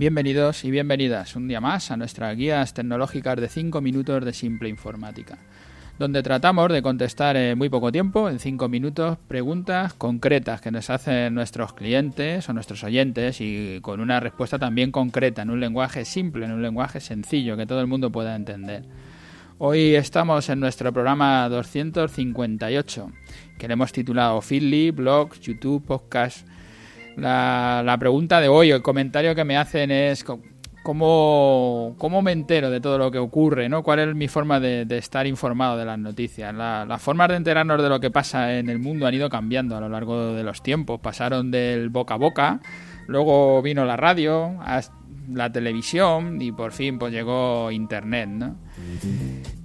Bienvenidos y bienvenidas un día más a nuestras guías tecnológicas de 5 minutos de simple informática, donde tratamos de contestar en muy poco tiempo, en 5 minutos, preguntas concretas que nos hacen nuestros clientes o nuestros oyentes y con una respuesta también concreta, en un lenguaje simple, en un lenguaje sencillo que todo el mundo pueda entender. Hoy estamos en nuestro programa 258, que le hemos titulado Feedly, Blogs, YouTube, Podcast la, pregunta de hoy, el comentario que me hacen es cómo, cómo me entero de todo lo que ocurre, ¿no? ¿Cuál es mi forma de, estar informado de las noticias? las formas de enterarnos de lo que pasa en el mundo han ido cambiando a lo largo de los tiempos. Pasaron del boca a boca, luego vino la radio, la televisión y por fin pues llegó Internet, ¿no?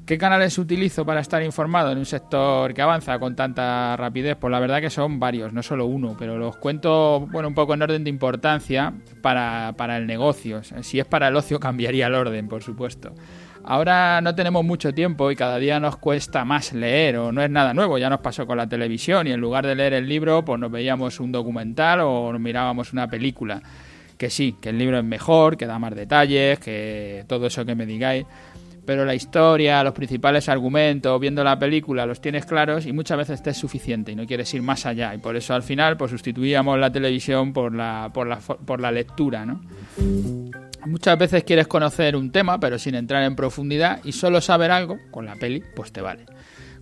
¿Qué canales utilizo para estar informado en un sector que avanza con tanta rapidez? Pues la verdad que son varios, no solo uno, pero los cuento bueno, un poco en orden de importancia para, para el negocio. Si es para el ocio cambiaría el orden, por supuesto. Ahora no tenemos mucho tiempo y cada día nos cuesta más leer o no es nada nuevo, ya nos pasó con la televisión y en lugar de leer el libro pues nos veíamos un documental o nos mirábamos una película. Que sí, que el libro es mejor, que da más detalles, que todo eso que me digáis pero la historia, los principales argumentos, viendo la película, los tienes claros y muchas veces te es suficiente y no quieres ir más allá. Y por eso al final pues sustituíamos la televisión por la, por la, por la lectura, ¿no? Muchas veces quieres conocer un tema, pero sin entrar en profundidad y solo saber algo, con la peli, pues te vale.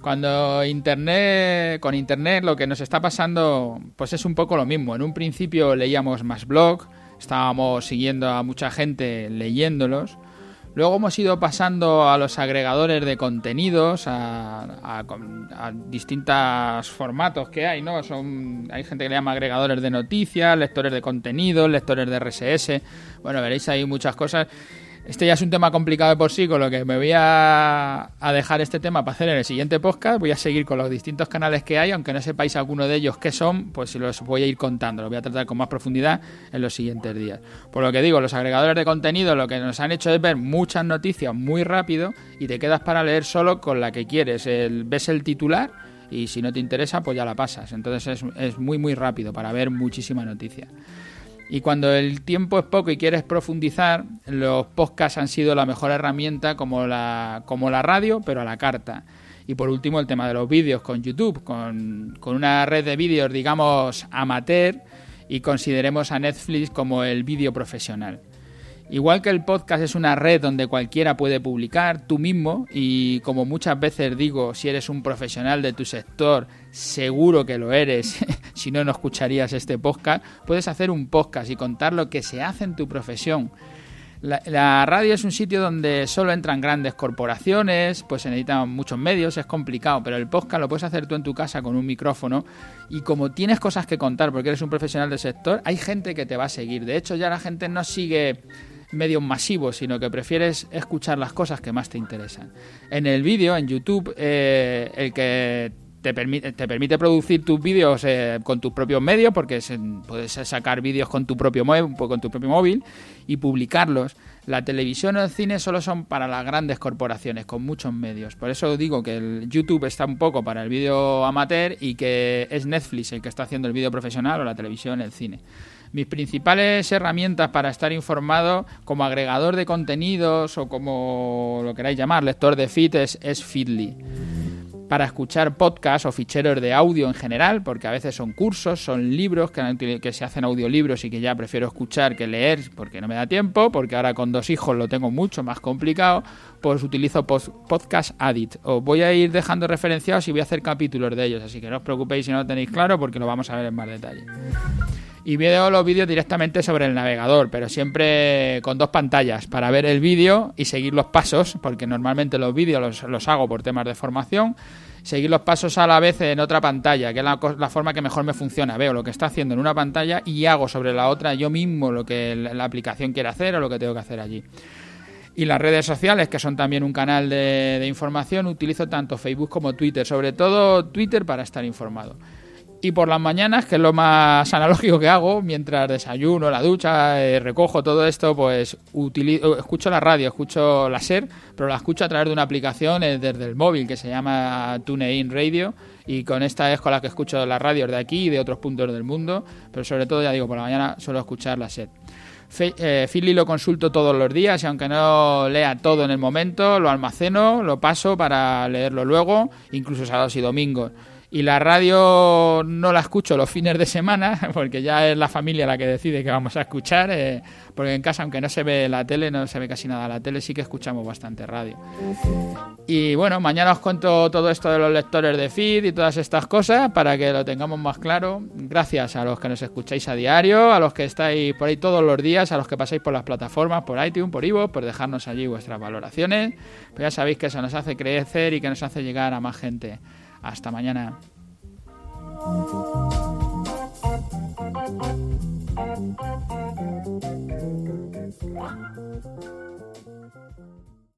Cuando internet, con internet lo que nos está pasando, pues es un poco lo mismo. En un principio leíamos más blog, estábamos siguiendo a mucha gente leyéndolos, Luego hemos ido pasando a los agregadores de contenidos, a, distintos formatos que hay, ¿no? Son, hay gente que le llama agregadores de noticias, lectores de contenidos, lectores de RSS. Bueno, veréis ahí muchas cosas. Este ya es un tema complicado de por sí, con lo que me voy a, dejar este tema para hacer en el siguiente podcast. Voy a seguir con los distintos canales que hay, aunque no sepáis alguno de ellos qué son, pues los voy a ir contando, lo voy a tratar con más profundidad en los siguientes días. Por lo que digo, los agregadores de contenido lo que nos han hecho es ver muchas noticias muy rápido y te quedas para leer solo con la que quieres. ves el titular y si no te interesa, pues ya la pasas. Entonces es, es muy muy rápido para ver muchísima noticia. Y cuando el tiempo es poco y quieres profundizar, los podcasts han sido la mejor herramienta como la, como la radio, pero a la carta. Y por último, el tema de los vídeos con YouTube, con, con una red de vídeos, digamos, amateur, y consideremos a Netflix como el vídeo profesional. Igual que el podcast es una red donde cualquiera puede publicar, tú mismo, y como muchas veces digo, si eres un profesional de tu sector, seguro que lo eres, si no, no escucharías este podcast, puedes hacer un podcast y contar lo que se hace en tu profesión. La, radio es un sitio donde solo entran grandes corporaciones, pues se necesitan muchos medios, es complicado, pero el podcast lo puedes hacer tú en tu casa con un micrófono y como tienes cosas que contar porque eres un profesional del sector, hay gente que te va a seguir. De hecho, ya la gente no sigue medios masivos, sino que prefieres escuchar las cosas que más te interesan. En el vídeo, en YouTube, eh, el que te permite, te permite producir tus vídeos eh, con tus propios medios, porque puedes sacar vídeos con tu propio con tu propio móvil y publicarlos. La televisión o el cine solo son para las grandes corporaciones, con muchos medios. Por eso digo que el YouTube está un poco para el vídeo amateur y que es Netflix el que está haciendo el vídeo profesional o la televisión, el cine. Mis principales herramientas para estar informado como agregador de contenidos o como lo queráis llamar, lector de feed es, Feedly para escuchar podcasts o ficheros de audio en general, porque a veces son cursos, son libros que, que, se hacen audiolibros y que ya prefiero escuchar que leer porque no me da tiempo, porque ahora con dos hijos lo tengo mucho más complicado, pues utilizo Podcast Addict. Os voy a ir dejando referenciados y voy a hacer capítulos de ellos, así que no os preocupéis si no lo tenéis claro porque lo vamos a ver en más detalle y veo los vídeos directamente sobre el navegador, pero siempre con dos pantallas para ver el vídeo y seguir los pasos, porque normalmente los vídeos los, hago por temas de formación, seguir los pasos a la vez en otra pantalla, que es la, la, forma que mejor me funciona. Veo lo que está haciendo en una pantalla y hago sobre la otra yo mismo lo que la aplicación quiere hacer o lo que tengo que hacer allí. Y las redes sociales, que son también un canal de información, utilizo tanto Facebook como Twitter, sobre todo Twitter para estar informado. Y por las mañanas, que es lo más analógico que hago, mientras desayuno, la ducha, eh, recojo todo esto, pues utilizo, escucho la radio, escucho la SER, pero la escucho a través de una aplicación eh, desde el móvil que se llama TuneIn Radio y con esta es con la que escucho las radios de aquí y de otros puntos del mundo, pero sobre todo, ya digo, por la mañana suelo escuchar la SER. Eh, Philly lo consulto todos los días y aunque no lea todo en el momento, lo almaceno, lo paso para leerlo luego, incluso sábados y domingos. Y la radio no la escucho los fines de semana, porque ya es la familia la que decide que vamos a escuchar, eh, porque en casa, aunque no se ve la tele, no se ve casi nada la tele, sí que escuchamos bastante radio. Y bueno, mañana os cuento todo esto de los lectores de feed y todas estas cosas para que lo tengamos más claro. Gracias a los que nos escucháis a diario, a los que estáis por ahí todos los días, a los que pasáis por las plataformas, por iTunes, por Ivo, por dejarnos allí vuestras valoraciones. Pues ya sabéis que eso nos hace crecer y que nos hace llegar a más gente. Hasta mañana.